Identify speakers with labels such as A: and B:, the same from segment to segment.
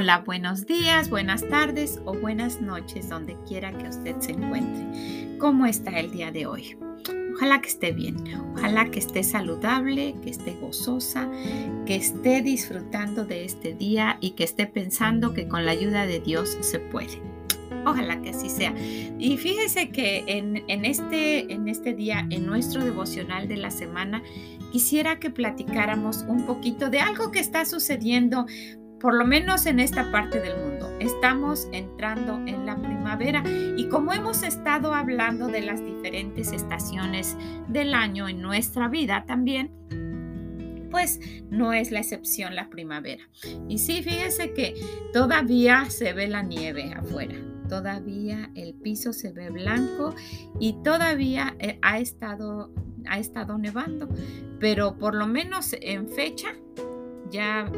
A: Hola, buenos días, buenas tardes o buenas noches, donde quiera que usted se encuentre. ¿Cómo está el día de hoy? Ojalá que esté bien, ojalá que esté saludable, que esté gozosa, que esté disfrutando de este día y que esté pensando que con la ayuda de Dios se puede. Ojalá que así sea. Y fíjese que en, en, este, en este día, en nuestro devocional de la semana, quisiera que platicáramos un poquito de algo que está sucediendo por lo menos en esta parte del mundo. Estamos entrando en la primavera y como hemos estado hablando de las diferentes estaciones del año en nuestra vida también, pues no es la excepción la primavera. Y sí, fíjese que todavía se ve la nieve afuera, todavía el piso se ve blanco y todavía eh, ha estado, ha estado nevando, pero por lo menos en fecha ya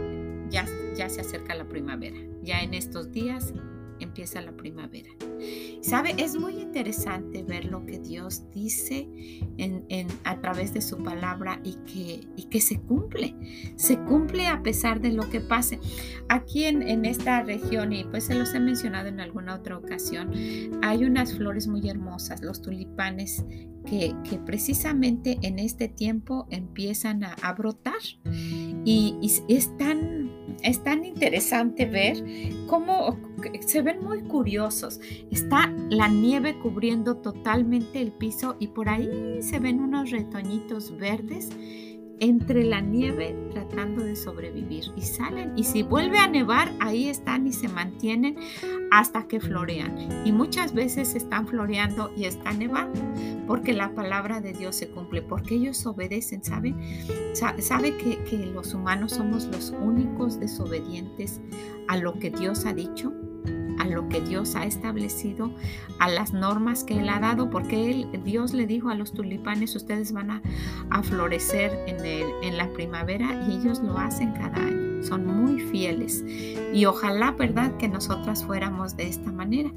A: ya, se acerca la primavera. Ya en estos días empieza la primavera. ¿Sabe? Es muy interesante ver lo que Dios dice en, a través de su palabra y que, y que se cumple. Se cumple a pesar de lo que pase. Aquí en, en, esta región, y pues se los he mencionado en alguna otra ocasión, hay unas flores muy hermosas, los tulipanes, que, que precisamente en este tiempo empiezan a, brotar. Y están es tan interesante ver cómo se ven muy curiosos. Está la nieve cubriendo totalmente el piso y por ahí se ven unos retoñitos verdes entre la nieve tratando de sobrevivir. Y salen y si vuelve a nevar ahí están y se mantienen hasta que florean. Y muchas veces están floreando y están nevando porque la palabra de Dios se cumple porque ellos obedecen saben sabe que, que los humanos somos los únicos desobedientes a lo que Dios ha dicho a lo que Dios ha establecido, a las normas que Él ha dado, porque él, Dios le dijo a los tulipanes, ustedes van a, florecer en, el, en la primavera y ellos lo hacen cada año. Son muy fieles y ojalá, ¿verdad?, que nosotras fuéramos de esta manera.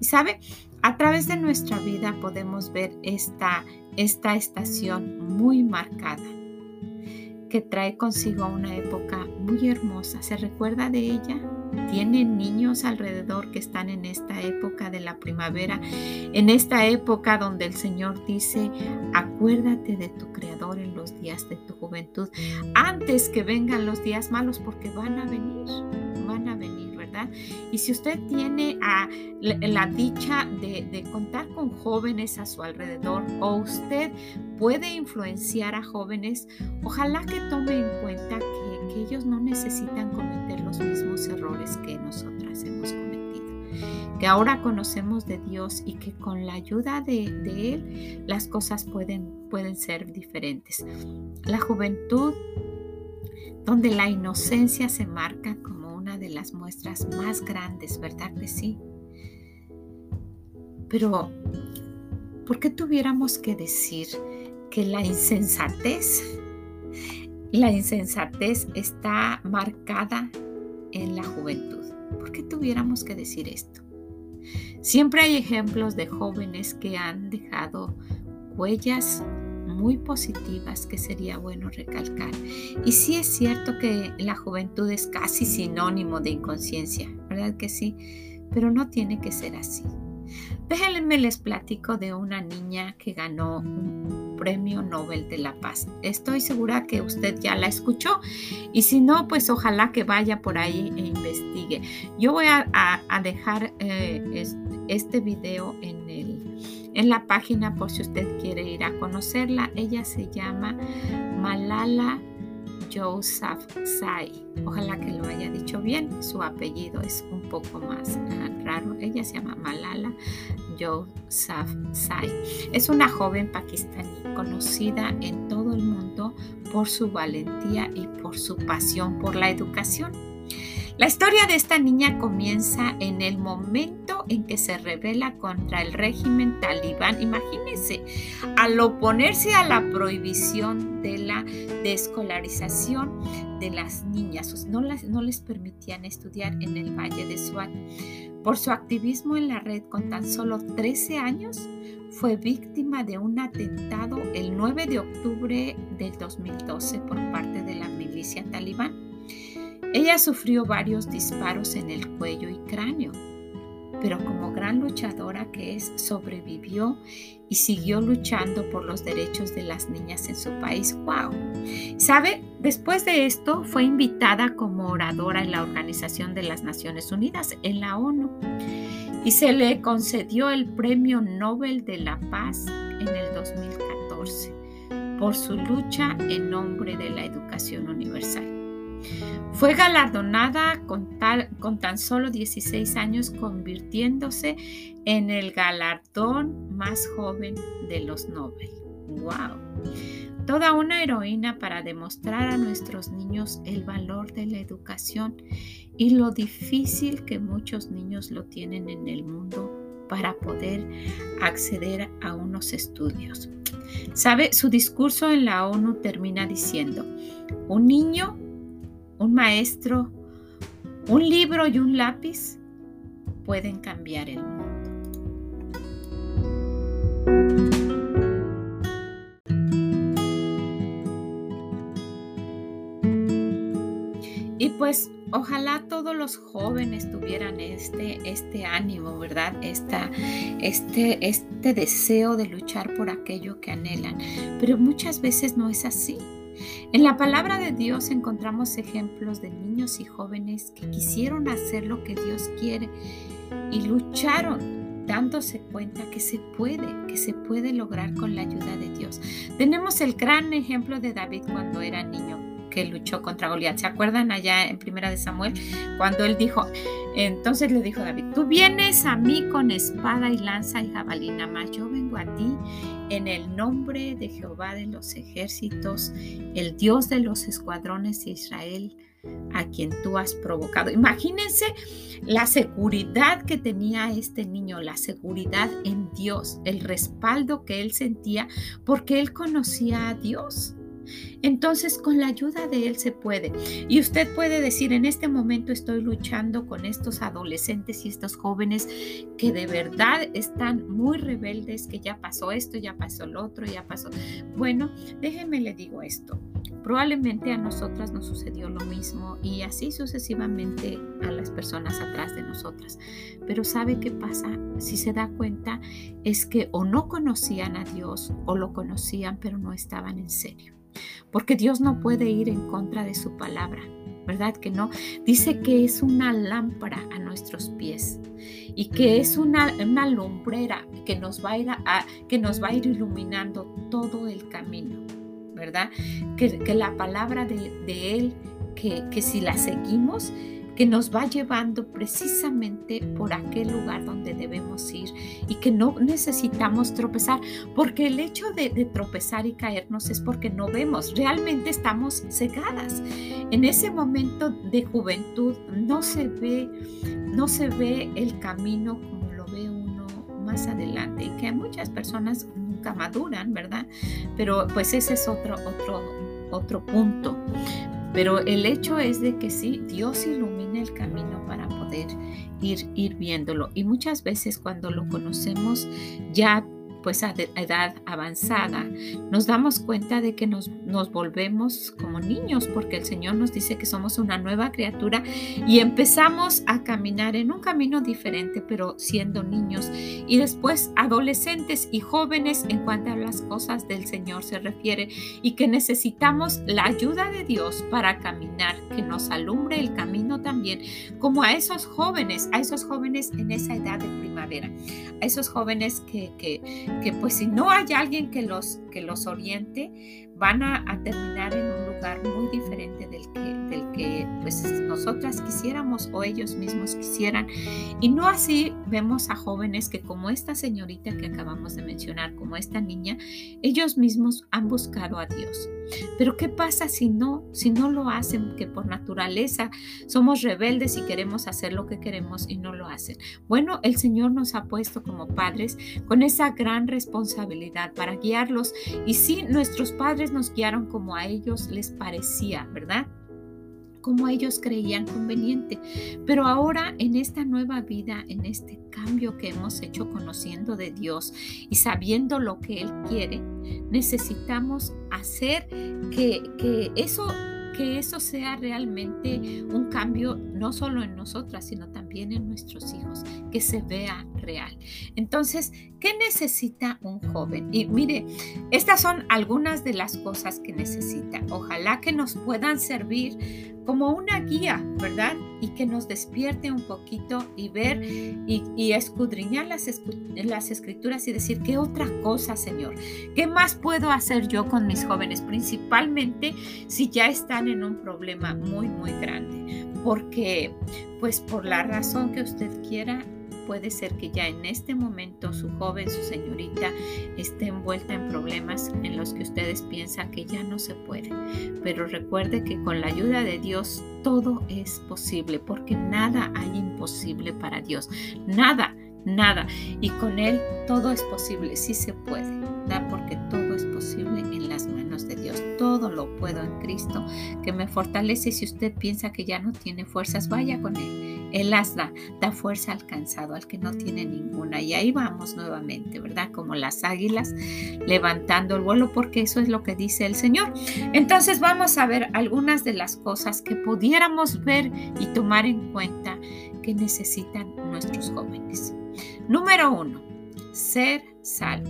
A: Y sabe, a través de nuestra vida podemos ver esta, esta estación muy marcada que trae consigo una época muy hermosa. ¿Se recuerda de ella? Tienen niños alrededor que están en esta época de la primavera, en esta época donde el Señor dice, acuérdate de tu Creador en los días de tu juventud, antes que vengan los días malos, porque van a venir, Y si usted tiene a la, dicha de, contar con jóvenes a su alrededor o usted puede influenciar a jóvenes, ojalá que tome en cuenta que que ellos no necesitan cometer los mismos errores que nosotras hemos cometido. Que ahora conocemos de Dios y que con la ayuda de, Él las cosas pueden, pueden ser diferentes. La juventud, donde la inocencia se marca como de las muestras más grandes, ¿verdad que sí? Pero, ¿por qué tuviéramos que decir que la insensatez la insensatez está marcada en la juventud. ¿Por qué tuviéramos que decir esto? Siempre hay ejemplos de jóvenes que han dejado huellas muy positivas que sería bueno recalcar. Y sí es cierto que la juventud es casi sinónimo de inconsciencia, ¿verdad que sí? Pero no tiene que ser así. Déjenme les platico de una niña que ganó un premio Nobel de la Paz. Estoy segura que usted ya la escuchó y si no, pues ojalá que vaya por ahí e investigue. Yo voy a, dejar eh, este video en, la página por si usted quiere ir a conocerla. Ella se llama Malala Yousafzai. Ojalá que lo haya dicho bien. Su apellido es un poco más ah, raro. Ella se llama Malala Yousafzai. Es una joven pakistaní conocida en todo el mundo por su valentía y por su pasión por la educación. La historia de esta niña comienza en el momento en que se revela contra el régimen talibán. Imagínense, al oponerse a la prohibición de la descolarización de las niñas, no, las, no les permitían estudiar en el Valle de Suat. Por su activismo en la red con tan solo 13 años, fue víctima de un atentado el 9 de octubre del 2012 por parte de la milicia talibán. Ella sufrió varios disparos en el cuello y cráneo, pero como gran luchadora que es, sobrevivió y siguió luchando por los derechos de las niñas en su país. ¡Wow! ¿Sabe? Después de esto fue invitada como oradora en la Organización de las Naciones Unidas, en la ONU, y se le concedió el Premio Nobel de la Paz en el 2014 por su lucha en nombre de la educación universal. Fue galardonada con, con, tan solo 16 años, convirtiéndose en el galardón más joven de los Nobel. ¡Wow! Toda una heroína para demostrar a nuestros niños el valor de la educación y lo difícil que muchos niños lo tienen en el mundo para poder acceder a unos estudios. ¿Sabe? Su discurso en la ONU termina diciendo, un niño un maestro, un libro y un lápiz pueden cambiar el mundo. Y pues ojalá todos los jóvenes tuvieran este, este ánimo, ¿verdad? Esta, este, este deseo de luchar por aquello que anhelan. Pero muchas veces no es así. En la palabra de Dios encontramos ejemplos de niños y jóvenes que quisieron hacer lo que Dios quiere y lucharon dándose cuenta que se puede, que se puede lograr con la ayuda de Dios. Tenemos el gran ejemplo de David cuando era niño que luchó contra Goliat. ¿Se acuerdan allá en Primera de Samuel cuando él dijo, entonces le dijo David, tú vienes a mí con espada y lanza y jabalina, mas yo vengo a ti en el nombre de Jehová de los ejércitos, el Dios de los escuadrones de Israel, a quien tú has provocado. Imagínense la seguridad que tenía este niño, la seguridad en Dios, el respaldo que él sentía porque él conocía a Dios. Entonces con la ayuda de Él se puede. Y usted puede decir, en este momento estoy luchando con estos adolescentes y estos jóvenes que de verdad están muy rebeldes, que ya pasó esto, ya pasó lo otro, ya pasó. Bueno, déjeme le digo esto. Probablemente a nosotras nos sucedió lo mismo y así sucesivamente a las personas atrás de nosotras. Pero ¿sabe qué pasa? Si se da cuenta es que o no conocían a Dios o lo conocían pero no estaban en serio porque Dios no puede ir en contra de su palabra, ¿verdad que no? Dice que es una lámpara a nuestros pies y que es una, una lumbrera que nos, va a ir que nos va a ir iluminando todo el camino, ¿verdad? Que, la palabra de, Él, que, que si la seguimos, que nos va llevando precisamente por aquel lugar donde debemos ir y que no necesitamos tropezar, porque el hecho de, tropezar y caernos es porque no vemos, realmente estamos cegadas. En ese momento de juventud no se ve, no se ve el camino como lo ve uno más adelante y que muchas personas nunca maduran, ¿verdad? Pero pues ese es otro, otro, otro punto. Pero el hecho es de que sí, Dios ilumina el camino para poder ir, ir viéndolo. Y muchas veces cuando lo conocemos ya pues a edad avanzada, nos damos cuenta de que nos, nos volvemos como niños, porque el Señor nos dice que somos una nueva criatura y empezamos a caminar en un camino diferente, pero siendo niños. Y después adolescentes y jóvenes en cuanto a las cosas del Señor se refiere y que necesitamos la ayuda de Dios para caminar, que nos alumbre el camino también, como a esos jóvenes, a esos jóvenes en esa edad de primavera, a esos jóvenes que, que, que pues si no hay alguien que los, que los oriente, van a, terminar en un lugar muy diferente del que, del que pues nosotras quisiéramos o ellos mismos quisieran. Y no así vemos a jóvenes que como esta señorita que acabamos de mencionar, como esta niña, ellos mismos han buscado a Dios Pero ¿qué pasa si no, si no lo hacen? Que por naturaleza somos rebeldes y queremos hacer lo que queremos y no lo hacen. Bueno, el Señor nos ha puesto como padres con esa gran responsabilidad para guiarlos. Y sí, nuestros padres nos guiaron como a ellos les parecía, ¿verdad? como ellos creían conveniente. Pero ahora en esta nueva vida, en este cambio que hemos hecho conociendo de Dios y sabiendo lo que Él quiere, necesitamos hacer que, que eso que eso sea realmente un cambio no solo en nosotras, sino también en nuestros hijos, que se vea real. Entonces, ¿qué necesita un joven? Y mire, estas son algunas de las cosas que necesita. Ojalá que nos puedan servir como una guía, ¿verdad? Y que nos despierte un poquito y ver y, escudriñar las, las escrituras y decir, ¿qué otra cosa, Señor? ¿Qué más puedo hacer yo con mis jóvenes? Principalmente si ya están en un problema muy, muy grande. Porque, pues por la razón que usted quiera, puede ser que ya en este momento su joven, su señorita, esté envuelta en problemas en los que ustedes piensan que ya no se puede. Pero recuerde que con la ayuda de Dios todo es posible, porque nada hay imposible para Dios. Nada, nada. Y con Él todo es posible, sí se puede, porque todo es posible en las manos de Dios. Todo lo puedo en Cristo, que me fortalece. Si usted piensa que ya no tiene fuerzas, vaya con Él él las da, da fuerza al cansado, al que no tiene ninguna. Y ahí vamos nuevamente, ¿verdad? Como las águilas levantando el vuelo, porque eso es lo que dice el Señor. Entonces vamos a ver algunas de las cosas que pudiéramos ver y tomar en cuenta que necesitan nuestros jóvenes. Número uno, ser salvo.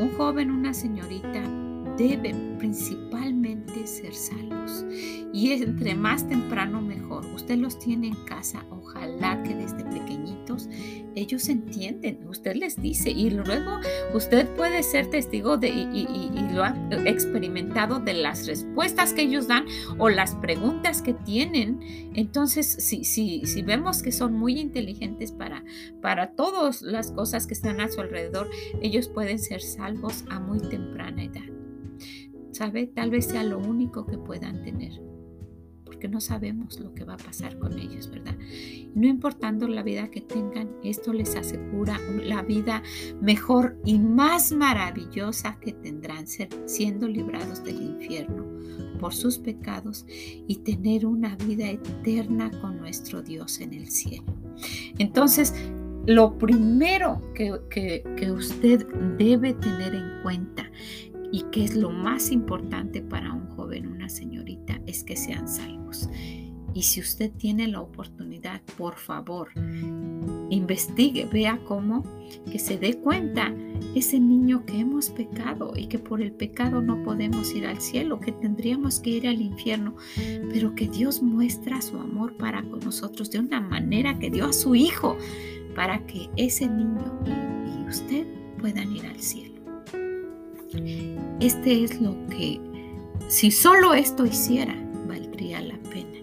A: Un joven, una señorita deben principalmente ser salvos. Y entre más temprano mejor. Usted los tiene en casa. Ojalá que desde pequeñitos ellos entienden. Usted les dice y luego usted puede ser testigo de y, lo ha experimentado de las respuestas que ellos dan o las preguntas que tienen. Entonces, si, si, si vemos que son muy inteligentes para, para todas las cosas que están a su alrededor, ellos pueden ser salvos a muy temprana edad. ¿Sabe? Tal vez sea lo único que puedan tener, porque no sabemos lo que va a pasar con ellos, ¿verdad? no importando la vida que tengan, esto les asegura la vida mejor y más maravillosa que tendrán, ser, siendo librados del infierno por sus pecados y tener una vida eterna con nuestro Dios en el cielo. Entonces, lo primero que, que usted debe tener en cuenta y que es lo más importante para un joven, una señorita, es que sean salvos. Y si usted tiene la oportunidad, por favor, investigue, vea cómo, que se dé cuenta ese niño que hemos pecado y que por el pecado no podemos ir al cielo, que tendríamos que ir al infierno, pero que Dios muestra su amor para con nosotros de una manera que dio a su Hijo para que ese niño y usted puedan ir al cielo. Este es lo que, si solo esto hiciera, valdría la pena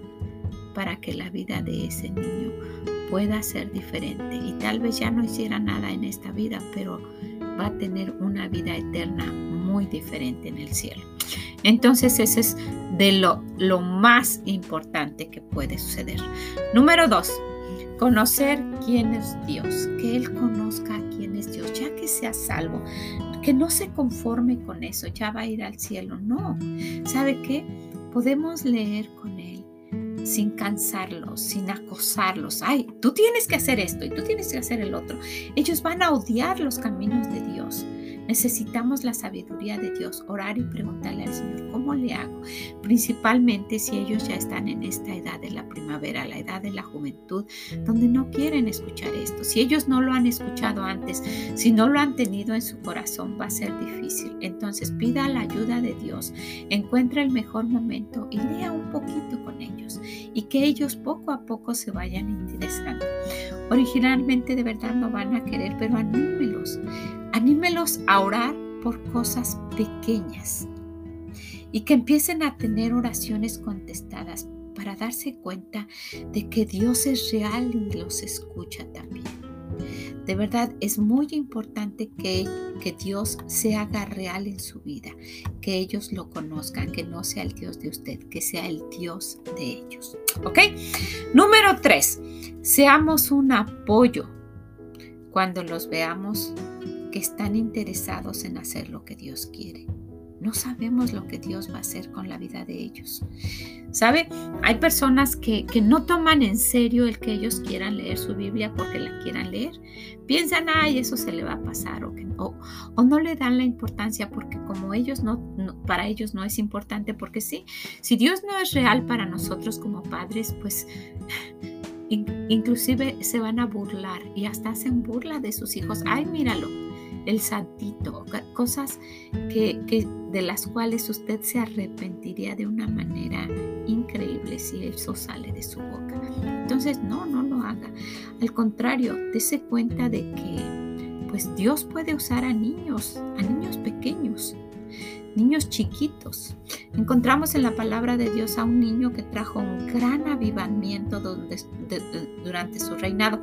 A: para que la vida de ese niño pueda ser diferente. Y tal vez ya no hiciera nada en esta vida, pero va a tener una vida eterna muy diferente en el cielo. Entonces, ese es de lo, lo más importante que puede suceder. Número dos, conocer quién es Dios, que Él conozca quién es Dios, ya que sea salvo que no se conforme con eso, ya va a ir al cielo. No, ¿sabe qué? Podemos leer con Él sin cansarlos, sin acosarlos. Ay, tú tienes que hacer esto y tú tienes que hacer el otro. Ellos van a odiar los caminos de Dios. Necesitamos la sabiduría de Dios, orar y preguntarle al Señor, ¿cómo le hago? Principalmente si ellos ya están en esta edad de la primavera, la edad de la juventud, donde no quieren escuchar esto. Si ellos no lo han escuchado antes, si no lo han tenido en su corazón, va a ser difícil. Entonces pida la ayuda de Dios, encuentra el mejor momento y lea un poquito con ellos y que ellos poco a poco se vayan interesando. Originalmente de verdad no van a querer, pero anímelos. Anímelos a orar por cosas pequeñas y que empiecen a tener oraciones contestadas para darse cuenta de que Dios es real y los escucha también. De verdad es muy importante que, que Dios se haga real en su vida, que ellos lo conozcan, que no sea el Dios de usted, que sea el Dios de ellos. ¿Ok? Número tres, seamos un apoyo cuando los veamos que están interesados en hacer lo que Dios quiere. No sabemos lo que Dios va a hacer con la vida de ellos. ¿Sabe? Hay personas que, no toman en serio el que ellos quieran leer su Biblia porque la quieran leer. Piensan, ay, eso se le va a pasar o, que, o, o no le dan la importancia porque como ellos no, para ellos no es importante porque sí, si Dios no es real para nosotros como padres, pues inclusive se van a burlar y hasta hacen burla de sus hijos. Ay, míralo, el santito, cosas que, que, de las cuales usted se arrepentiría de una manera increíble si eso sale de su boca. Entonces, no, no lo haga. Al contrario, dése cuenta de que pues Dios puede usar a niños, a niños pequeños niños chiquitos. Encontramos en la palabra de Dios a un niño que trajo un gran avivamiento durante su reinado.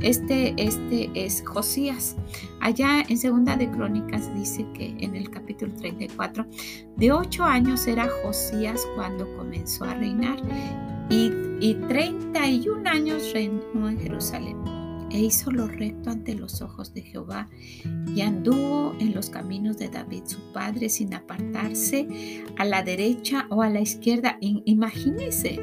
A: Este, este es Josías. Allá en Segunda de Crónicas dice que en el capítulo 34, de ocho años era Josías cuando comenzó a reinar y, y 31 años reinó en Jerusalén e hizo lo recto ante los ojos de Jehová y anduvo en los caminos de David su padre sin apartarse a la derecha o a la izquierda. Imagínese,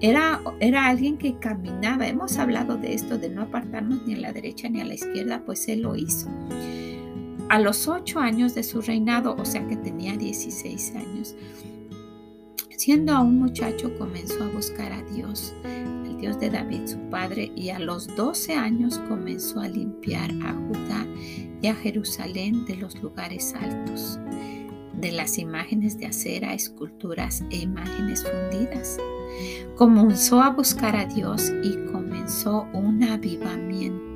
A: era, era alguien que caminaba. Hemos hablado de esto, de no apartarnos ni a la derecha ni a la izquierda, pues él lo hizo. A los ocho años de su reinado, o sea que tenía 16 años, siendo aún muchacho comenzó a buscar a Dios Dios de David su padre, y a los doce años comenzó a limpiar a Judá y a Jerusalén de los lugares altos, de las imágenes de acera, esculturas e imágenes fundidas. Comenzó a buscar a Dios y comenzó un avivamiento.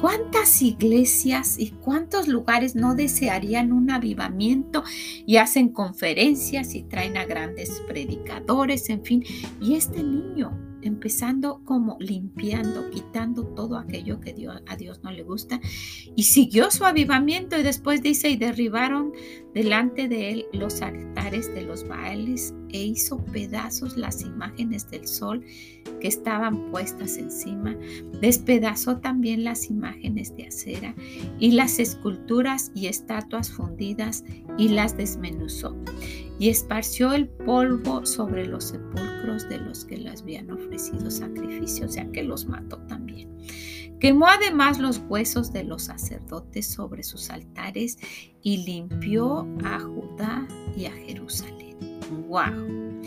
A: ¿Cuántas iglesias y cuántos lugares no desearían un avivamiento y hacen conferencias y traen a grandes predicadores, en fin? Y este niño empezando como limpiando, quitando todo aquello que a Dios no le gusta. Y siguió su avivamiento y después dice, y derribaron delante de él los altares de los bailes e hizo pedazos las imágenes del sol que estaban puestas encima. Despedazó también las imágenes de acera y las esculturas y estatuas fundidas y las desmenuzó y esparció el polvo sobre los sepulcros de los que le habían ofrecido sacrificio, o sea que los mató también. Quemó además los huesos de los sacerdotes sobre sus altares y limpió a Judá y a Jerusalén. ¡Wow!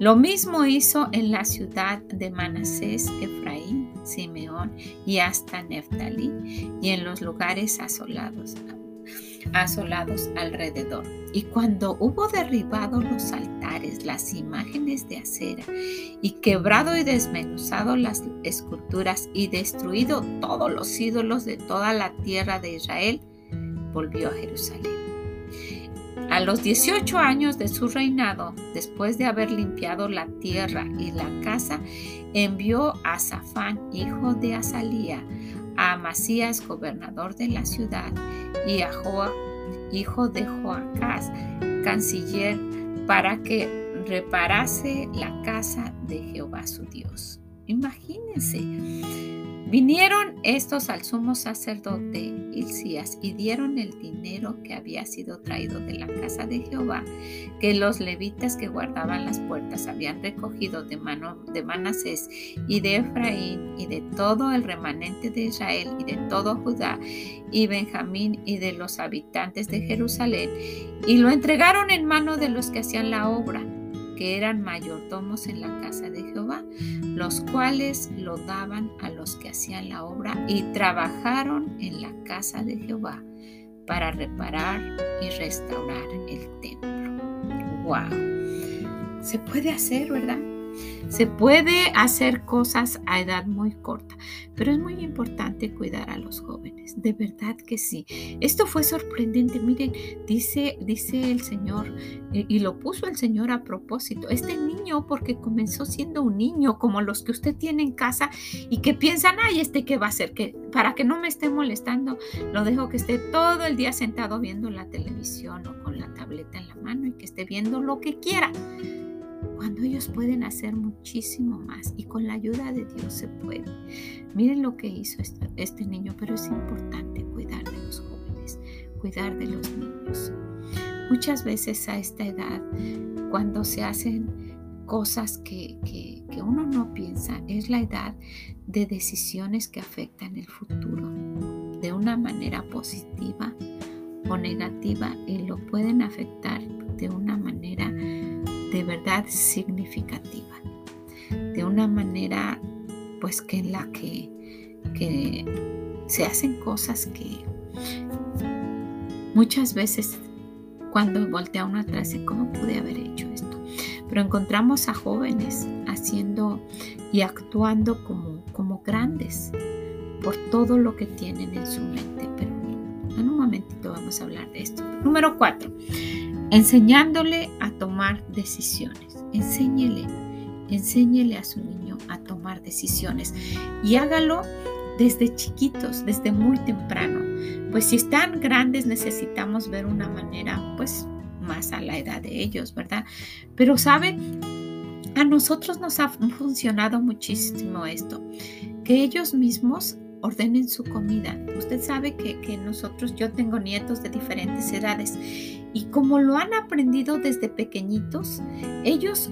A: Lo mismo hizo en la ciudad de Manasés, Efraín, Simeón y hasta Neftalí y en los lugares asolados asolados alrededor. Y cuando hubo derribado los altares, las imágenes de acera, y quebrado y desmenuzado las esculturas, y destruido todos los ídolos de toda la tierra de Israel, volvió a Jerusalén. A los 18 años de su reinado, después de haber limpiado la tierra y la casa, envió a Safán, hijo de Azalía, a Amasías, gobernador de la ciudad, y a Joa, hijo de Joacás, canciller, para que reparase la casa de Jehová su Dios. Imagínense, Vinieron estos al sumo sacerdote Y dieron el dinero que había sido traído de la casa de Jehová, que los levitas que guardaban las puertas habían recogido de mano de Manasés y de Efraín y de todo el remanente de Israel y de todo Judá y Benjamín y de los habitantes de Jerusalén, y lo entregaron en mano de los que hacían la obra que eran mayordomos en la casa de Jehová, los cuales lo daban a los que hacían la obra y trabajaron en la casa de Jehová para reparar y restaurar el templo. ¡Wow! Se puede hacer, ¿verdad? Se puede hacer cosas a edad muy corta, pero es muy importante cuidar a los jóvenes, de verdad que sí. Esto fue sorprendente, miren, dice, dice el Señor, eh, y lo puso el Señor a propósito, este niño, porque comenzó siendo un niño como los que usted tiene en casa y que piensan, ay, este qué va a hacer, que para que no me esté molestando, lo dejo que esté todo el día sentado viendo la televisión o con la tableta en la mano y que esté viendo lo que quiera cuando ellos pueden hacer muchísimo más y con la ayuda de Dios se puede. Miren lo que hizo este, niño, pero es importante cuidar de los jóvenes, cuidar de los niños. Muchas veces a esta edad, cuando se hacen cosas que, que, que uno no piensa, es la edad de decisiones que afectan el futuro de una manera positiva o negativa y lo pueden afectar de una manera de verdad significativa, de una manera pues que en la que, que se hacen cosas que muchas veces cuando voltea uno atrás, ¿cómo pude haber hecho esto? Pero encontramos a jóvenes haciendo y actuando como, como grandes por todo lo que tienen en su mente. Pero en un momentito vamos a hablar de esto. Número cuatro, enseñándole a tomar decisiones. Enséñele, enséñele a su niño a tomar decisiones y hágalo desde chiquitos, desde muy temprano. Pues si están grandes necesitamos ver una manera pues más a la edad de ellos, ¿verdad? Pero sabe, a nosotros nos ha funcionado muchísimo esto, que ellos mismos ordenen su comida. Usted sabe que, nosotros, yo tengo nietos de diferentes edades y como lo han aprendido desde pequeñitos, ellos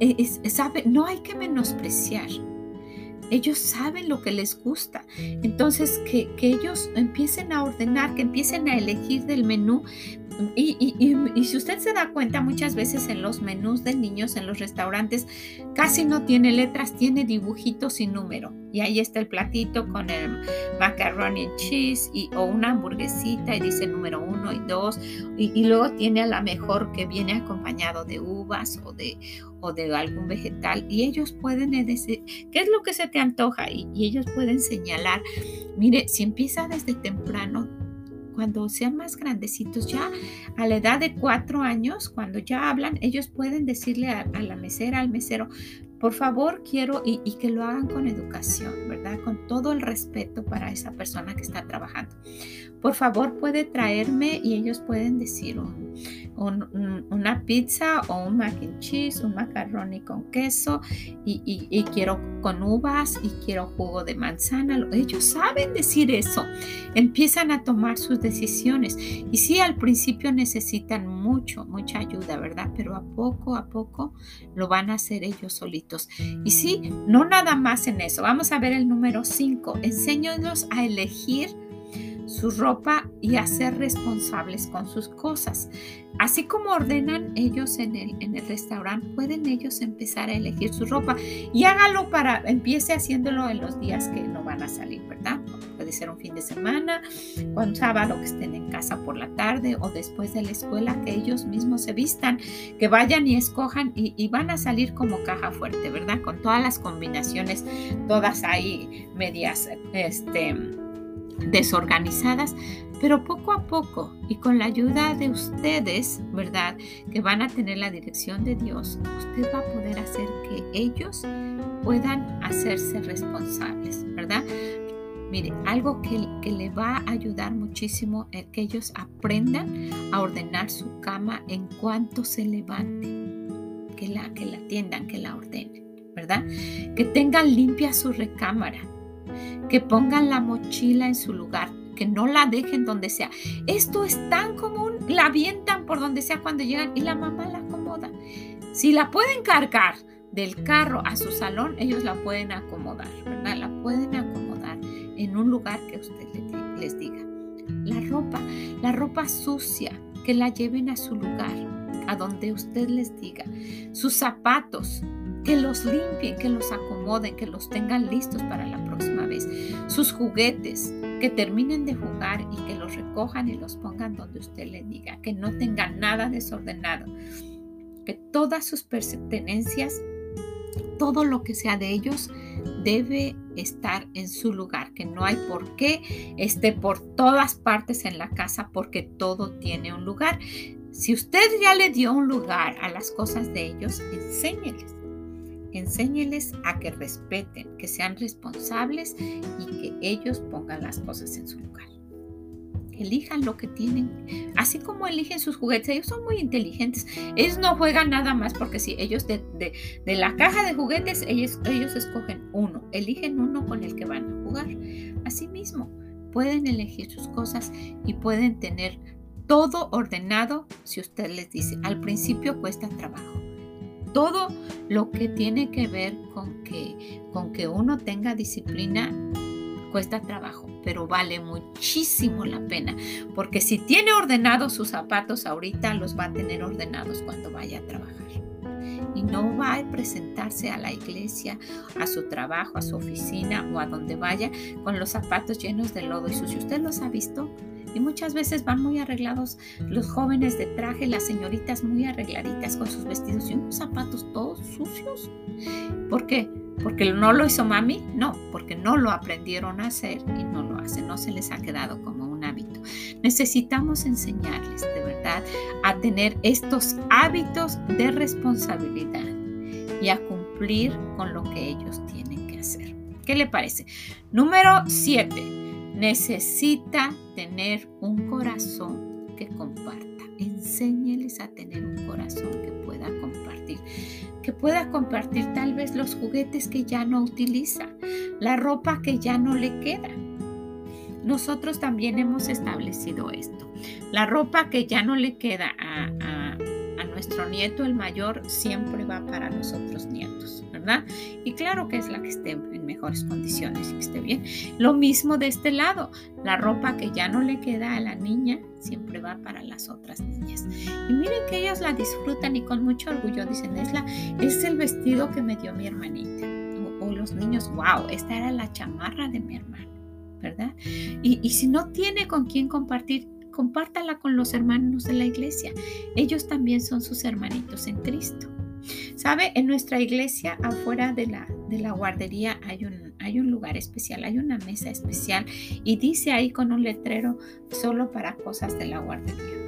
A: eh, saben, no hay que menospreciar. Ellos saben lo que les gusta. Entonces, que, que ellos empiecen a ordenar, que empiecen a elegir del menú y, si usted se da cuenta, muchas veces en los menús de niños en los restaurantes casi no tiene letras, tiene dibujitos y número. Y ahí está el platito con el macaroni and cheese y, o una hamburguesita y dice número uno y dos. Y, luego tiene a la mejor que viene acompañado de uvas o de, o de algún vegetal. Y ellos pueden decir, ¿qué es lo que se te antoja? y ellos pueden señalar, mire, si empieza desde temprano, cuando sean más grandecitos, ya a la edad de cuatro años, cuando ya hablan, ellos pueden decirle a, la mesera, al mesero, por favor quiero y, que lo hagan con educación, ¿verdad? Con todo el respeto para esa persona que está trabajando. Por favor puede traerme y ellos pueden decir un, una pizza o un mac and cheese, un macaroni con queso y, quiero con uvas y quiero jugo de manzana. Ellos saben decir eso. Empiezan a tomar sus decisiones. Y sí, al principio necesitan mucho, mucha ayuda, ¿verdad? Pero a poco a poco lo van a hacer ellos solitos. Y sí, no nada más en eso. Vamos a ver el número 5. Enséñanos a elegir su ropa y a ser responsables con sus cosas. Así como ordenan ellos en el, en el restaurante, pueden ellos empezar a elegir su ropa y hágalo para, empiece haciéndolo en los días que no van a salir, ¿verdad? Puede ser un fin de semana, un sábado que estén en casa por la tarde o después de la escuela, que ellos mismos se vistan, que vayan y escojan y, y van a salir como caja fuerte, ¿verdad? Con todas las combinaciones, todas ahí medias, este desorganizadas, pero poco a poco y con la ayuda de ustedes, ¿verdad? Que van a tener la dirección de Dios, usted va a poder hacer que ellos puedan hacerse responsables, ¿verdad? Mire, algo que, que, le va a ayudar muchísimo es que ellos aprendan a ordenar su cama en cuanto se levante, que la, que la atiendan, que la ordenen, ¿verdad? Que tengan limpia su recámara, que pongan la mochila en su lugar, que no la dejen donde sea. Esto es tan común, la avientan por donde sea cuando llegan y la mamá la acomoda. Si la pueden cargar del carro a su salón, ellos la pueden acomodar, ¿verdad? La pueden acomodar en un lugar que usted les diga. La ropa, la ropa sucia, que la lleven a su lugar, a donde usted les diga. Sus zapatos, que los limpien, que los acomoden, que los tengan listos para la próxima vez. Sus juguetes, que terminen de jugar y que los recojan y los pongan donde usted le diga, que no tengan nada desordenado, que todas sus pertenencias todo lo que sea de ellos debe estar en su lugar, que no hay por qué esté por todas partes en la casa porque todo tiene un lugar. Si usted ya le dio un lugar a las cosas de ellos, enséñeles. Enséñeles a que respeten, que sean responsables y que ellos pongan las cosas en su lugar elijan lo que tienen, así como eligen sus juguetes, ellos son muy inteligentes, ellos no juegan nada más porque si ellos de, la caja de juguetes, ellos, ellos escogen uno, eligen uno con el que van a jugar. Asimismo, pueden elegir sus cosas y pueden tener todo ordenado si usted les dice, al principio cuesta trabajo. Todo lo que tiene que ver con que, con que uno tenga disciplina cuesta trabajo, pero vale muchísimo la pena, porque si tiene ordenados sus zapatos ahorita, los va a tener ordenados cuando vaya a trabajar. Y no va a presentarse a la iglesia, a su trabajo, a su oficina o a donde vaya con los zapatos llenos de lodo y sucio. ¿Usted los ha visto? Y muchas veces van muy arreglados los jóvenes de traje, las señoritas muy arregladitas con sus vestidos y unos zapatos todos sucios. ¿Por qué? ¿Porque no lo hizo mami? No, porque no lo aprendieron a hacer y no lo hacen, no se les ha quedado como un hábito. Necesitamos enseñarles de verdad a tener estos hábitos de responsabilidad y a cumplir con lo que ellos tienen que hacer. ¿Qué le parece? Número 7. Necesita tener un corazón que comparta. Enséñeles a tener un corazón que pueda compartir que pueda compartir tal vez los juguetes que ya no utiliza, la ropa que ya no le queda. Nosotros también hemos establecido esto. La ropa que ya no le queda a, nuestro nieto, el mayor, siempre va para los otros nietos, ¿verdad? Y claro que es la que esté en mejores condiciones y que esté bien. Lo mismo de este lado, la ropa que ya no le queda a la niña, siempre va para las otras niñas. Y miren que ellas la disfrutan y con mucho orgullo dicen, es, la, es el vestido que me dio mi hermanita. O, los niños, wow, esta era la chamarra de mi hermano, ¿verdad? Y, y si no tiene con quién compartir, compártala con los hermanos de la iglesia. Ellos también son sus hermanitos en Cristo. ¿Sabe? En nuestra iglesia, afuera de la, de la guardería, hay un, hay un lugar especial, hay una mesa especial y dice ahí con un letrero solo para cosas de la guardería.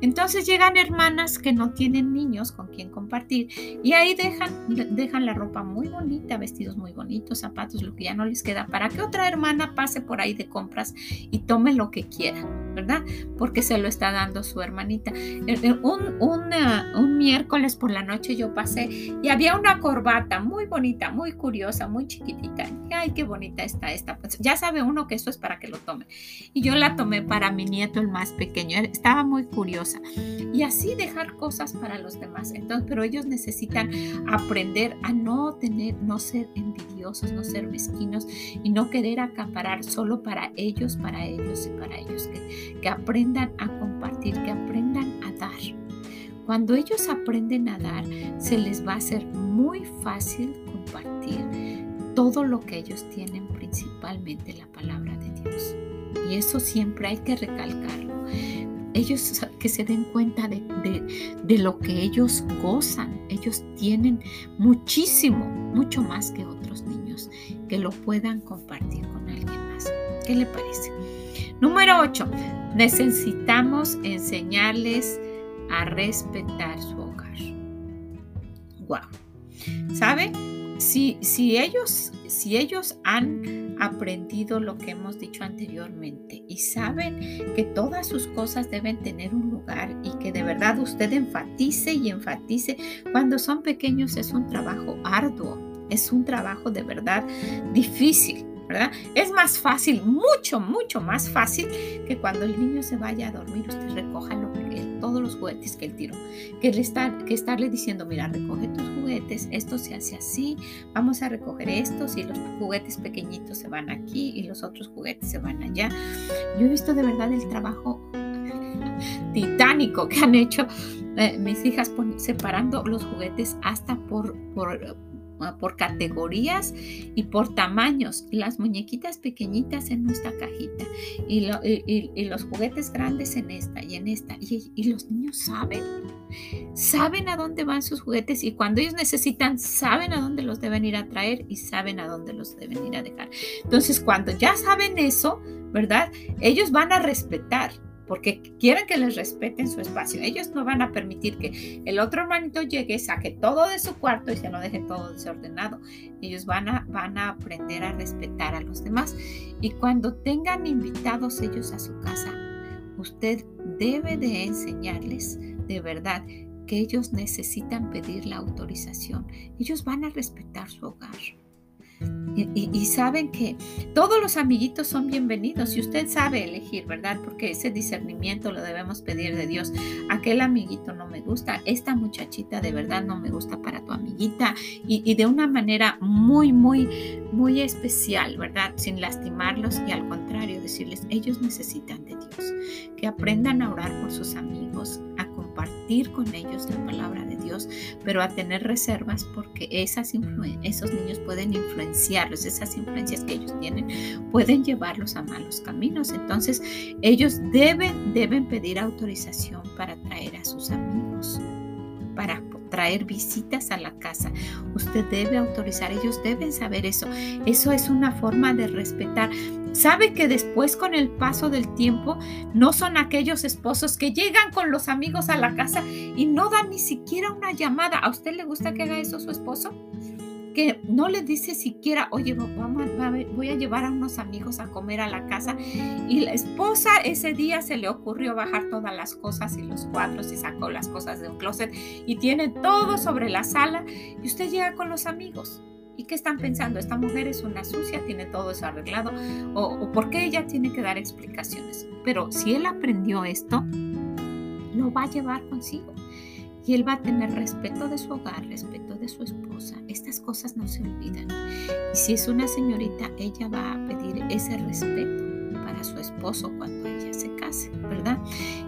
A: Entonces llegan hermanas que no tienen niños con quien compartir y ahí dejan, dejan la ropa muy bonita, vestidos muy bonitos, zapatos, lo que ya no les queda, para que otra hermana pase por ahí de compras y tome lo que quiera, ¿verdad? Porque se lo está dando su hermanita. Un, un miércoles por la noche yo pasé y había una corbata muy bonita, muy curiosa, muy chiquitita. Ay, qué bonita está esta. Ya sabe uno que eso es para que lo tome. Y yo la tomé para mi nieto, el más pequeño. Estaba muy curiosa. Y así dejar cosas para los demás. Entonces, pero ellos necesitan aprender a no tener, no ser envidiosos, no ser mezquinos y no querer acaparar solo para ellos, para ellos y para ellos. Que, que aprendan a compartir, que aprendan a dar. Cuando ellos aprenden a dar, se les va a hacer muy fácil compartir todo lo que ellos tienen, principalmente la palabra de Dios. Y eso siempre hay que recalcarlo ellos que se den cuenta de, lo que ellos gozan. Ellos tienen muchísimo, mucho más que otros niños, que lo puedan compartir con alguien más. ¿Qué le parece? Número 8. Necesitamos enseñarles a respetar su hogar. Wow. ¿Sabe? Si, ellos, si ellos han aprendido lo que hemos dicho anteriormente y saben que todas sus cosas deben tener un lugar y que de verdad usted enfatice y enfatice. Cuando son pequeños es un trabajo arduo, es un trabajo de verdad difícil. ¿verdad? Es más fácil, mucho, mucho más fácil que cuando el niño se vaya a dormir, usted recoja lo que, todos los juguetes que él tiró. Que, que estarle diciendo, mira, recoge tus juguetes, esto se hace así, vamos a recoger estos y los juguetes pequeñitos se van aquí y los otros juguetes se van allá. Yo he visto de verdad el trabajo titánico que han hecho eh, mis hijas separando los juguetes hasta por, por categorías y por tamaños. Las muñequitas pequeñitas en nuestra cajita y, los juguetes grandes en esta y en esta. Y, los niños saben, saben a dónde van sus juguetes y cuando ellos necesitan, saben a dónde los deben ir a traer y saben a dónde los deben ir a dejar. Entonces, cuando ya saben eso, ¿verdad? Ellos van a respetar porque quieren que les respeten su espacio. Ellos no van a permitir que el otro hermanito llegue, saque todo de su cuarto y se lo deje todo desordenado. Ellos van a, van a aprender a respetar a los demás. Y cuando tengan invitados ellos a su casa, usted debe de enseñarles de verdad que ellos necesitan pedir la autorización. Ellos van a respetar su hogar. Y, saben que todos los amiguitos son bienvenidos y usted sabe elegir, ¿verdad? Porque ese discernimiento lo debemos pedir de Dios. Aquel amiguito no me gusta, esta muchachita de verdad no me gusta para tu amiguita y, y de una manera muy, muy, muy especial, ¿verdad? Sin lastimarlos y al contrario decirles, ellos necesitan de Dios, que aprendan a orar por sus amigos, a compartir con ellos la palabra de Dios, pero a tener reservas porque esas esos niños pueden influenciarlos, esas influencias que ellos tienen pueden llevarlos a malos caminos. Entonces, ellos deben, deben pedir autorización para traer a sus amigos, para traer visitas a la casa. Usted debe autorizar, ellos deben saber eso. Eso es una forma de respetar. Sabe que después con el paso del tiempo no son aquellos esposos que llegan con los amigos a la casa y no dan ni siquiera una llamada. ¿A usted le gusta que haga eso su esposo? que no le dice siquiera, oye, voy a llevar a unos amigos a comer a la casa. Y la esposa ese día se le ocurrió bajar todas las cosas y los cuadros y sacó las cosas de un closet y tiene todo sobre la sala y usted llega con los amigos. ¿Y qué están pensando? Esta mujer es una sucia, tiene todo eso arreglado. O, o por qué ella tiene que dar explicaciones. Pero si él aprendió esto, lo va a llevar consigo. Y él va a tener respeto de su hogar, respeto de su esposa. Estas cosas no se olvidan. Y si es una señorita, ella va a pedir ese respeto para su esposo cuando ella se case, ¿verdad?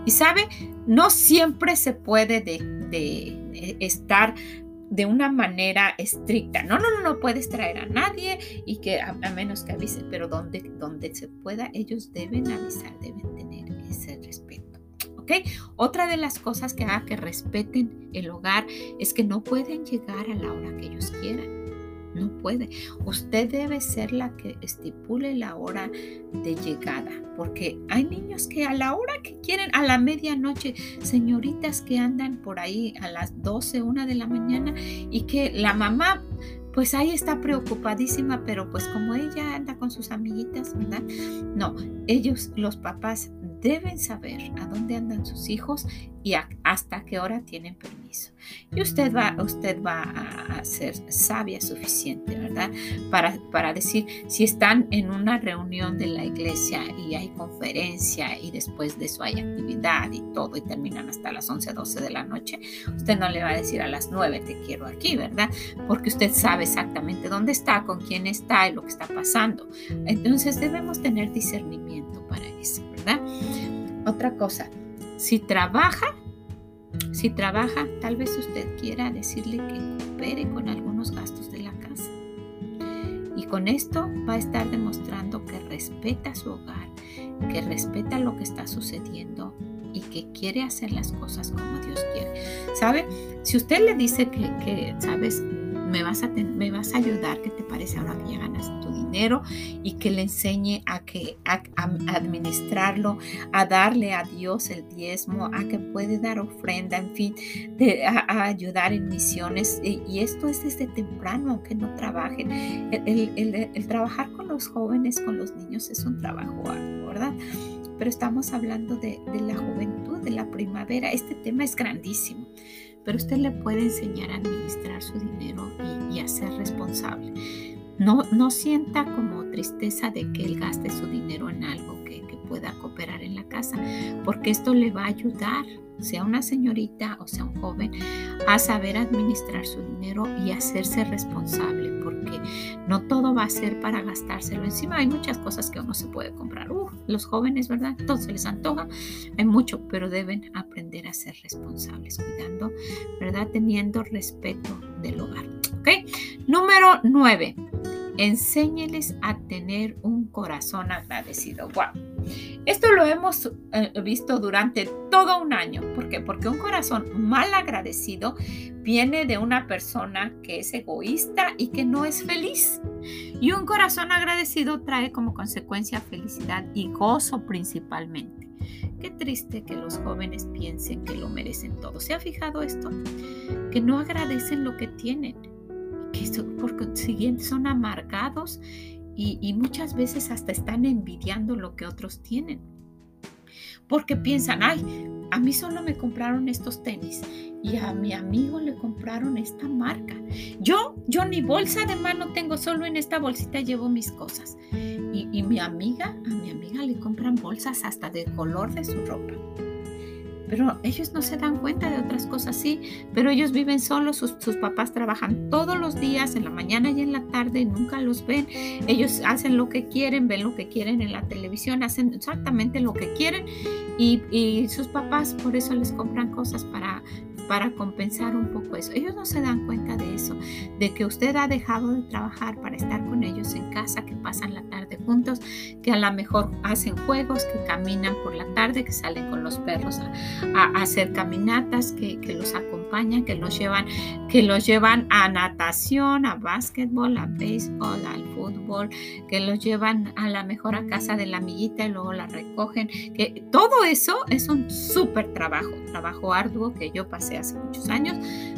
A: Y sabe, no siempre se puede de, estar de una manera estricta. No, no, no, no puedes traer a nadie y que a, menos que avise, pero donde, donde se pueda, ellos deben avisar, deben tener ese respeto. ¿Ok? Otra de las cosas que haga que respeten el hogar es que no pueden llegar a la hora que ellos quieran. No puede. Usted debe ser la que estipule la hora de llegada, porque hay niños que a la hora que quieren, a la medianoche, señoritas que andan por ahí a las 12, 1 de la mañana y que la mamá pues ahí está preocupadísima, pero pues como ella anda con sus amiguitas. No, ellos, los papás, deben saber a dónde andan sus hijos y hasta qué hora tienen permiso. Y usted va, usted va a ser sabia suficiente, ¿verdad? Para, para decir, si están en una reunión de la iglesia y hay conferencia y después de eso hay actividad y todo y terminan hasta las 11, 12 de la noche, usted no le va a decir a las 9 te quiero aquí, ¿verdad? Porque usted sabe exactamente dónde está, con quién está y lo que está pasando. Entonces debemos tener discernimiento ¿verdad? Otra cosa, si trabaja, si trabaja, tal vez usted quiera decirle que coopere con algunos gastos de la casa. Y con esto va a estar demostrando que respeta su hogar, que respeta lo que está sucediendo y que quiere hacer las cosas como Dios quiere. ¿Sabe? Si usted le dice que, que sabes, me vas, a me vas a ayudar, ¿qué te parece ahora que ya ganas tu dinero? Y que le enseñe a, que, a, administrarlo, a darle a Dios el diezmo, a que puede dar ofrenda, en fin, de, a, ayudar en misiones. Y, esto es desde temprano, aunque no trabajen. El, trabajar con los jóvenes, con los niños, es un trabajo ¿verdad? Pero estamos hablando de la juventud, de la primavera. Este tema es grandísimo pero usted le puede enseñar a administrar su dinero y, a ser responsable. No, no sienta como tristeza de que él gaste su dinero en algo que, que pueda cooperar en la casa, porque esto le va a ayudar sea una señorita o sea un joven, a saber administrar su dinero y hacerse responsable, porque no todo va a ser para gastárselo. Encima hay muchas cosas que uno se puede comprar. Uh, los jóvenes, ¿verdad? Se les antoja, hay mucho, pero deben aprender a ser responsables, cuidando, ¿verdad? Teniendo respeto del hogar. ¿Ok? Número 9. Enséñeles a tener un corazón agradecido. Wow. Esto lo hemos eh, visto durante todo un año. ¿Por qué? Porque un corazón mal agradecido viene de una persona que es egoísta y que no es feliz. Y un corazón agradecido trae como consecuencia felicidad y gozo principalmente. Qué triste que los jóvenes piensen que lo merecen todo. ¿Se ha fijado esto? Que no agradecen lo que tienen, que por consiguiente son amargados y, muchas veces hasta están envidiando lo que otros tienen. Porque piensan, ay, a mí solo me compraron estos tenis y a mi amigo le compraron esta marca. Yo, yo ni bolsa de mano tengo, solo en esta bolsita llevo mis cosas. Y, y mi amiga, a mi amiga le compran bolsas hasta del color de su ropa pero ellos no se dan cuenta de otras cosas, sí, pero ellos viven solos, sus, papás trabajan todos los días, en la mañana y en la tarde, nunca los ven, ellos hacen lo que quieren, ven lo que quieren en la televisión, hacen exactamente lo que quieren y, y sus papás por eso les compran cosas para para compensar un poco eso. Ellos no se dan cuenta de eso, de que usted ha dejado de trabajar para estar con ellos en casa, que pasan la tarde juntos, que a lo mejor hacen juegos, que caminan por la tarde, que salen con los perros a, hacer caminatas, que, que, los acompañan, que los llevan, que los llevan a natación, a básquetbol, a béisbol, al fútbol, que los llevan a la mejor a casa de la amiguita y luego la recogen, que todo eso es un súper trabajo, trabajo arduo que yo pasé hace muchos años,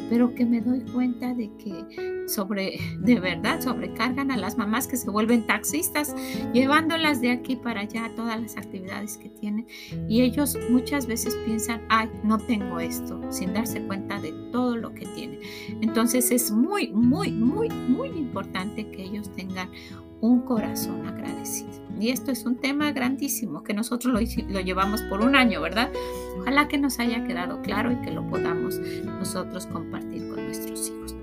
A: pero que me doy cuenta de que sobre, de verdad, sobrecargan a las mamás que se vuelven taxistas, llevándolas de aquí para allá a todas las actividades que tienen. Y ellos muchas veces piensan, ay, no tengo esto, sin darse cuenta de todo lo que tienen. Entonces es muy, muy, muy, muy importante que ellos tengan un corazón agradecido. Y esto es un tema grandísimo que nosotros lo, llevamos por un año, ¿verdad? Ojalá que nos haya quedado claro y que lo podamos nosotros compartir con nuestros hijos.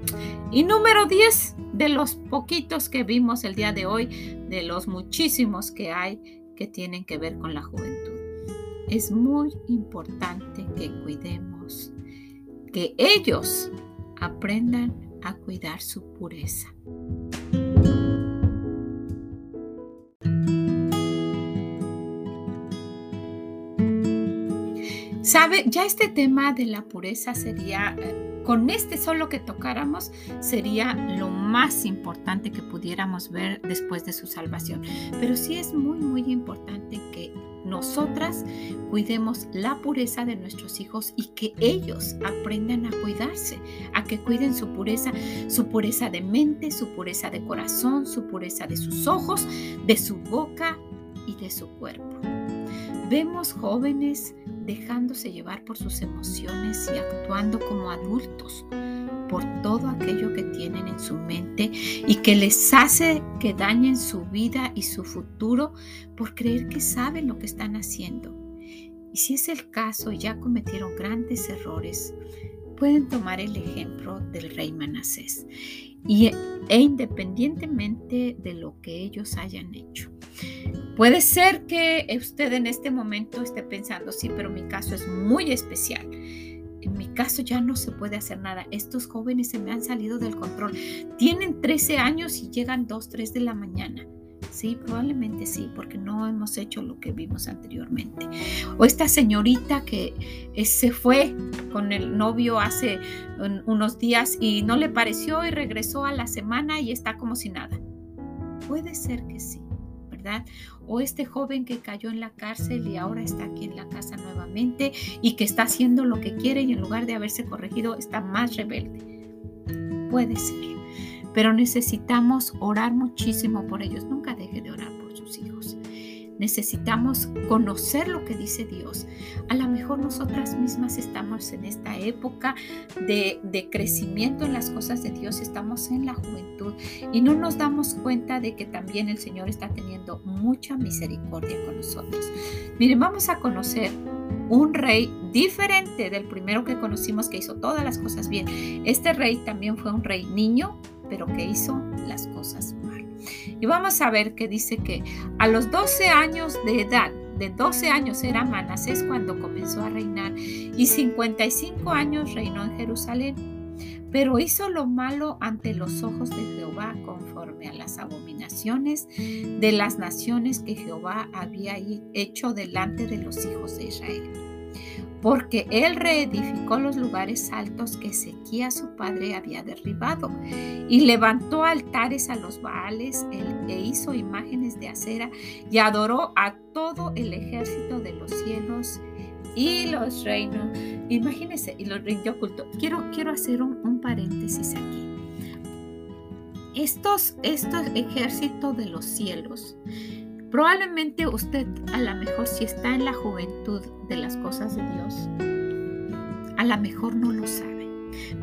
A: Y número 10 de los poquitos que vimos el día de hoy, de los muchísimos que hay que tienen que ver con la juventud. Es muy importante que cuidemos, que ellos aprendan a cuidar su pureza. Sabe, ya este tema de la pureza sería, eh, con este solo que tocáramos, sería lo más importante que pudiéramos ver después de su salvación. Pero sí es muy, muy importante que nosotras cuidemos la pureza de nuestros hijos y que ellos aprendan a cuidarse, a que cuiden su pureza, su pureza de mente, su pureza de corazón, su pureza de sus ojos, de su boca y de su cuerpo. Vemos jóvenes dejándose llevar por sus emociones y actuando como adultos por todo aquello que tienen en su mente y que les hace que dañen su vida y su futuro por creer que saben lo que están haciendo. Y si es el caso ya cometieron grandes errores, pueden tomar el ejemplo del rey Manasés y, e independientemente de lo que ellos hayan hecho. Puede ser que usted en este momento esté pensando, sí, pero mi caso es muy especial. En mi caso ya no se puede hacer nada. Estos jóvenes se me han salido del control. Tienen 13 años y llegan 2, 3 de la mañana. Sí, probablemente sí, porque no hemos hecho lo que vimos anteriormente. O esta señorita que eh, se fue con el novio hace unos días y no le pareció y regresó a la semana y está como si nada. Puede ser que sí. O este joven que cayó en la cárcel y ahora está aquí en la casa nuevamente y que está haciendo lo que quiere y en lugar de haberse corregido está más rebelde. Puede ser. Pero necesitamos orar muchísimo por ellos. Nunca deje de Necesitamos conocer lo que dice Dios. A lo mejor nosotras mismas estamos en esta época de, crecimiento en las cosas de Dios, estamos en la juventud y no nos damos cuenta de que también el Señor está teniendo mucha misericordia con nosotros. Miren, vamos a conocer un rey diferente del primero que conocimos que hizo todas las cosas bien. Este rey también fue un rey niño, pero que hizo las cosas mal. Y vamos a ver que dice que a los 12 años de edad, de 12 años era Manasés cuando comenzó a reinar y 55 años reinó en Jerusalén. pero hizo lo malo ante los ojos de Jehová conforme a las abominaciones de las naciones que Jehová había hecho delante de los hijos de Israel. Porque él reedificó los lugares altos que Ezequías su padre había derribado, y levantó altares a los Baales, e hizo imágenes de acera, y adoró a todo el ejército de los cielos y los reinos. Imagínense, y los rindió culto. Quiero, quiero hacer un, paréntesis aquí. Estos, estos ejércitos de los cielos, probablemente usted a lo mejor si está en la juventud de las cosas de Dios, a lo mejor no lo sabe,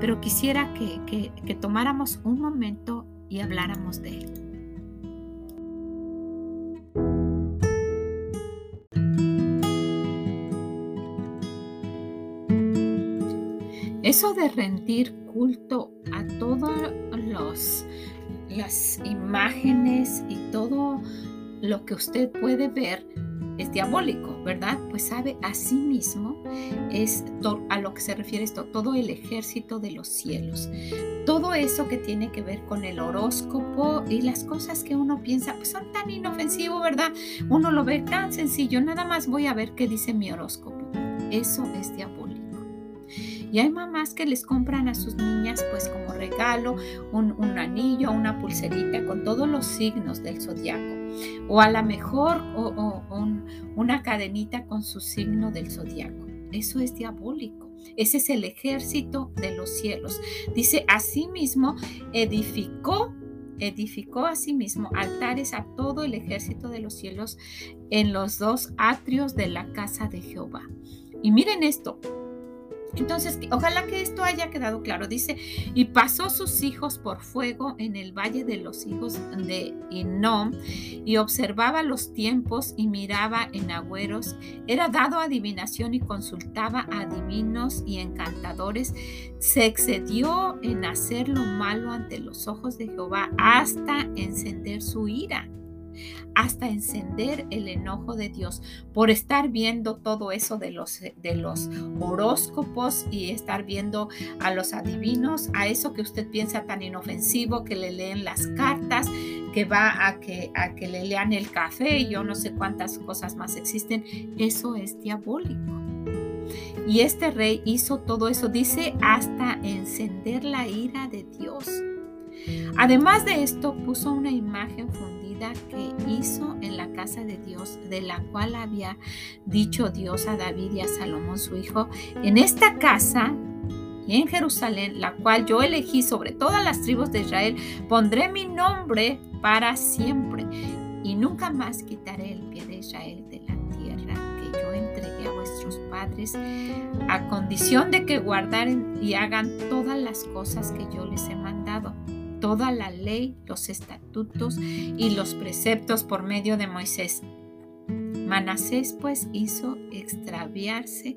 A: pero quisiera que, que, tomáramos un momento y habláramos de él. Eso de rendir culto a todas las imágenes y todo lo que usted puede ver es diabólico, ¿verdad? Pues sabe, a sí mismo es a lo que se refiere esto, todo el ejército de los cielos. Todo eso que tiene que ver con el horóscopo y las cosas que uno piensa, pues son tan inofensivos, ¿verdad? Uno lo ve tan sencillo, nada más voy a ver qué dice mi horóscopo. Eso es diabólico. Y hay mamás que les compran a sus niñas pues como regalo un, anillo, una pulserita con todos los signos del zodiaco. O a lo mejor una cadenita con su signo del zodiaco. Eso es diabólico. Ese es el ejército de los cielos. Dice, asimismo edificó edificó asimismo altares a todo el ejército de los cielos en los dos atrios de la casa de Jehová. Y miren esto, entonces, ojalá que esto haya quedado claro. Dice, y pasó sus hijos por fuego en el valle de los hijos de Inom, y observaba los tiempos y miraba en agüeros. Era dado adivinación y consultaba a adivinos y encantadores. Se excedió en hacer lo malo ante los ojos de Jehová hasta encender su ira hasta encender el enojo de Dios por estar viendo todo eso de los, de los horóscopos y estar viendo a los adivinos, a eso que usted piensa tan inofensivo, que le leen las cartas, que va a que, a que le lean el café y yo no sé cuántas cosas más existen. Eso es diabólico. Y este rey hizo todo eso, dice, hasta encender la ira de Dios. Además de esto, puso una imagen que hizo en la casa de Dios, de la cual había dicho Dios a David y a Salomón su hijo, en esta casa y en Jerusalén, la cual yo elegí sobre todas las tribus de Israel, pondré mi nombre para siempre y nunca más quitaré el pie de Israel de la tierra que yo entregué a vuestros padres, a condición de que guardaren y hagan todas las cosas que yo les he mandado toda la ley, los estatutos y los preceptos por medio de Moisés. Manasés pues hizo extraviarse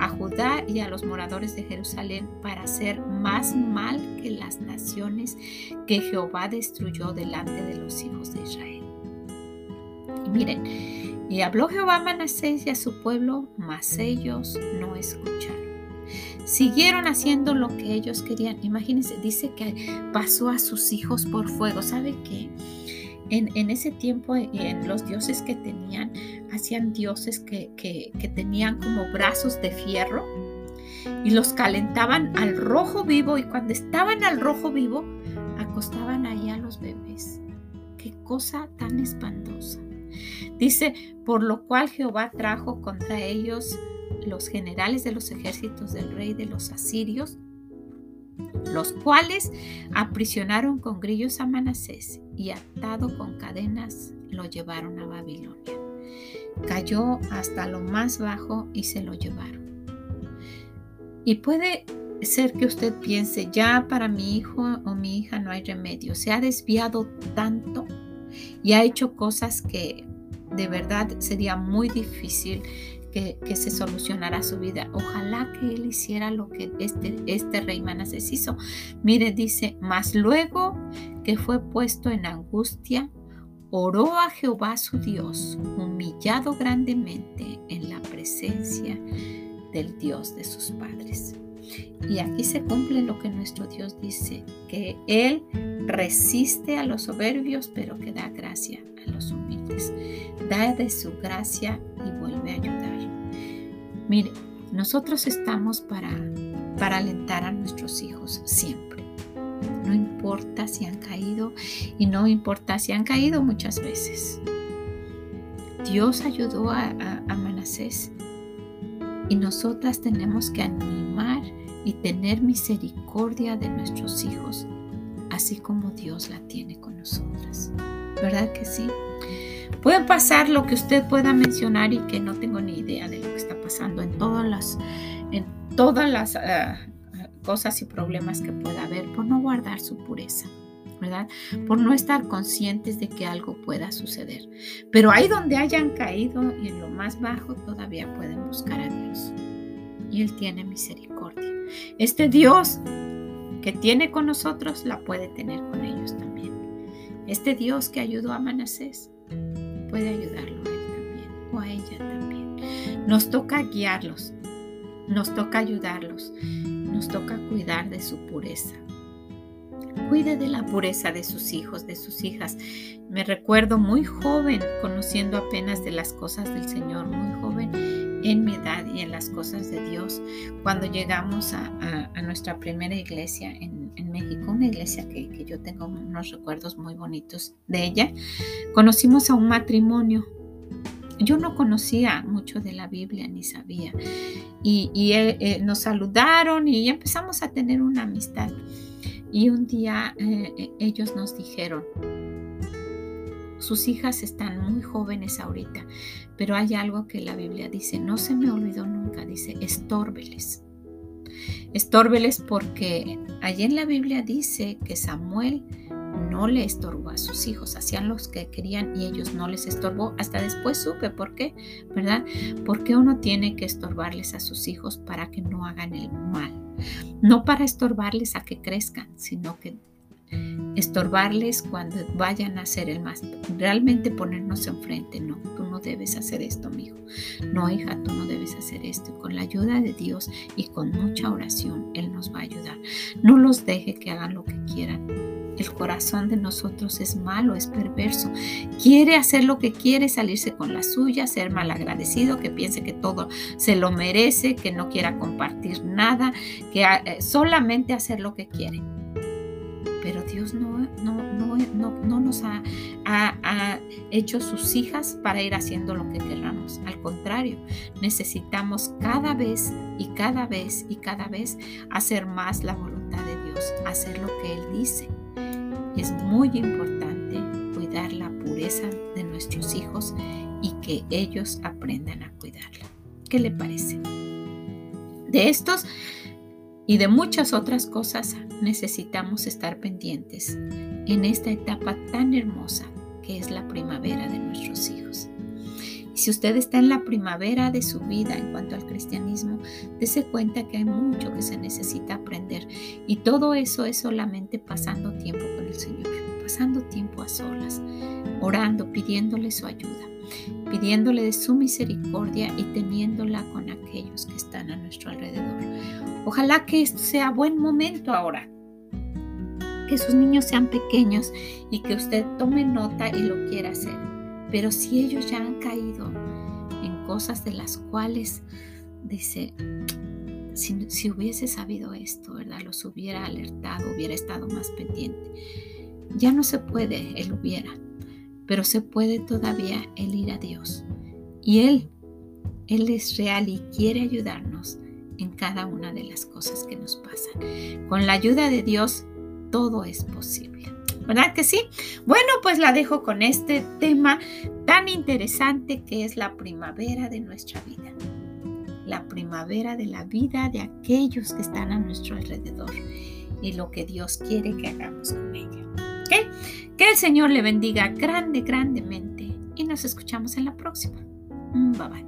A: a Judá y a los moradores de Jerusalén para hacer más mal que las naciones que Jehová destruyó delante de los hijos de Israel. Y miren, y habló Jehová a Manasés y a su pueblo, mas ellos no escucharon siguieron haciendo lo que ellos querían. Imagínense, dice que pasó a sus hijos por fuego. ¿Sabe qué? En, ese tiempo, en los dioses que tenían, hacían dioses que, que tenían como brazos de fierro y los calentaban al rojo vivo y cuando estaban al rojo vivo, acostaban ahí a los bebés. Qué cosa tan espantosa. Dice, por lo cual Jehová trajo contra ellos los generales de los ejércitos del rey de los asirios, los cuales aprisionaron con grillos a Manasés y atado con cadenas lo llevaron a Babilonia. Cayó hasta lo más bajo y se lo llevaron. Y puede ser que usted piense, ya para mi hijo o mi hija no hay remedio, se ha desviado tanto y ha hecho cosas que de verdad sería muy difícil que, se solucionará su vida. Ojalá que él hiciera lo que este, este rey Manasés hizo. Mire, dice, mas luego que fue puesto en angustia, oró a Jehová su Dios, humillado grandemente en la presencia del Dios de sus padres. Y aquí se cumple lo que nuestro Dios dice, que Él resiste a los soberbios, pero que da gracia a los humildes. Da de su gracia y vuelve a ayudar. Mire, nosotros estamos para, para alentar a nuestros hijos siempre. No importa si han caído y no importa si han caído muchas veces. Dios ayudó a, a Manasés y nosotras tenemos que animar y tener misericordia de nuestros hijos, así como Dios la tiene con nosotras. ¿Verdad que sí? Puede pasar lo que usted pueda mencionar y que no tengo ni idea de lo que está pasando en todas las, en todas las ah, cosas y problemas que pueda haber por no guardar su pureza. ¿verdad? Por no estar conscientes de que algo pueda suceder. Pero ahí donde hayan caído y en lo más bajo todavía pueden buscar a Dios. Y Él tiene misericordia. Este Dios que tiene con nosotros la puede tener con ellos también. Este Dios que ayudó a Manasés puede ayudarlo a él también o a ella también. Nos toca guiarlos, nos toca ayudarlos, nos toca cuidar de su pureza. Cuide de la pureza de sus hijos, de sus hijas. Me recuerdo muy joven, conociendo apenas de las cosas del Señor, muy joven en mi edad y en las cosas de Dios. Cuando llegamos a, nuestra primera iglesia en, México, una iglesia que, que, yo tengo unos recuerdos muy bonitos de ella, conocimos a un matrimonio. Yo no conocía mucho de la Biblia ni sabía. Y, eh, eh, nos saludaron y empezamos a tener una amistad. Y un día eh, ellos nos dijeron, sus hijas están muy jóvenes ahorita, pero hay algo que la Biblia dice, no se me olvidó nunca, dice, estórbeles. Estórbeles porque allí en la Biblia dice que Samuel no le estorbó a sus hijos, hacían los que querían y ellos no les estorbó. Hasta después supe por qué, ¿verdad? Porque uno tiene que estorbarles a sus hijos para que no hagan el mal. No para estorbarles a que crezcan, sino que estorbarles cuando vayan a hacer el más. Realmente ponernos enfrente, no, tú no debes hacer esto, hijo. No, hija, tú no debes hacer esto. Y con la ayuda de Dios y con mucha oración, Él nos va a ayudar. No los deje que hagan lo que quieran. El corazón de nosotros es malo, es perverso. Quiere hacer lo que quiere, salirse con la suya, ser malagradecido, que piense que todo se lo merece, que no quiera compartir nada, que eh, solamente hacer lo que quiere pero Dios no, no, nos ha, hecho sus hijas para ir haciendo lo que queramos. Al contrario, necesitamos cada vez y cada vez y cada vez hacer más la voluntad de Dios, hacer lo que Él dice. Es muy importante cuidar la pureza de nuestros hijos y que ellos aprendan a cuidarla. ¿Qué le parece? De estos y de muchas otras cosas necesitamos estar pendientes en esta etapa tan hermosa que es la primavera de nuestros hijos. Y si usted está en la primavera de su vida en cuanto al cristianismo, dése cuenta que hay mucho que se necesita aprender y todo eso es solamente pasando tiempo con el Señor, pasando tiempo a solas, orando, pidiéndole su ayuda, pidiéndole de su misericordia y teniéndola con aquellos que están a nuestro alrededor Ojalá que esto sea buen momento ahora. Que sus niños sean pequeños y que usted tome nota y lo quiera hacer. Pero si ellos ya han caído en cosas de las cuales dice, si, hubiese sabido esto, ¿verdad? Los hubiera alertado, hubiera estado más pendiente. Ya no se puede, él hubiera, pero se puede todavía el ir a Dios. Y Él, Él es real y quiere ayudarnos en cada una de las cosas que nos pasan. Con la ayuda de Dios, todo es posible. ¿Verdad que sí? Bueno, pues la dejo con este tema tan interesante que es la primavera de nuestra vida. La primavera de la vida de aquellos que están a nuestro alrededor y lo que Dios quiere que hagamos con ella. El Señor le bendiga grande, grandemente y nos escuchamos en la próxima. Bye bye.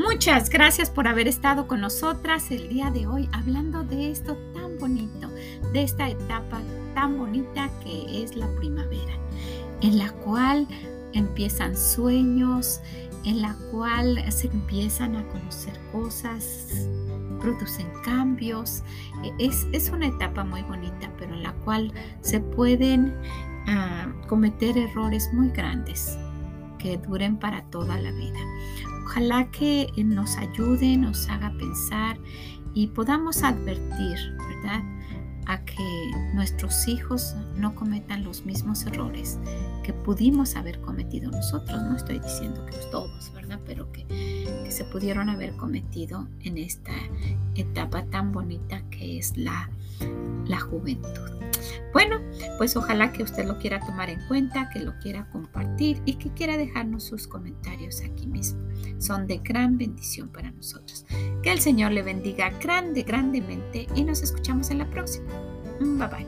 A: Muchas gracias por haber estado con nosotras el día de hoy hablando de esto tan bonito, de esta etapa tan bonita que es la primavera. en la cual empiezan sueños, en la cual se empiezan a conocer cosas, producen cambios. Es, es una etapa muy bonita, pero en la cual se pueden ah, cometer errores muy grandes que duren para toda la vida. Ojalá que nos ayude, nos haga pensar y podamos advertir, ¿verdad? A que nuestros hijos no cometan los mismos errores que pudimos haber cometido nosotros. No estoy diciendo que todos, ¿verdad? Pero que, que se pudieron haber cometido en esta etapa tan bonita que es la, la juventud. Bueno, pues ojalá que usted lo quiera tomar en cuenta, que lo quiera compartir y que quiera dejarnos sus comentarios aquí mismo. Son de gran bendición para nosotros. Que el Señor le bendiga grande, grandemente y nos escuchamos en la próxima. Bye bye.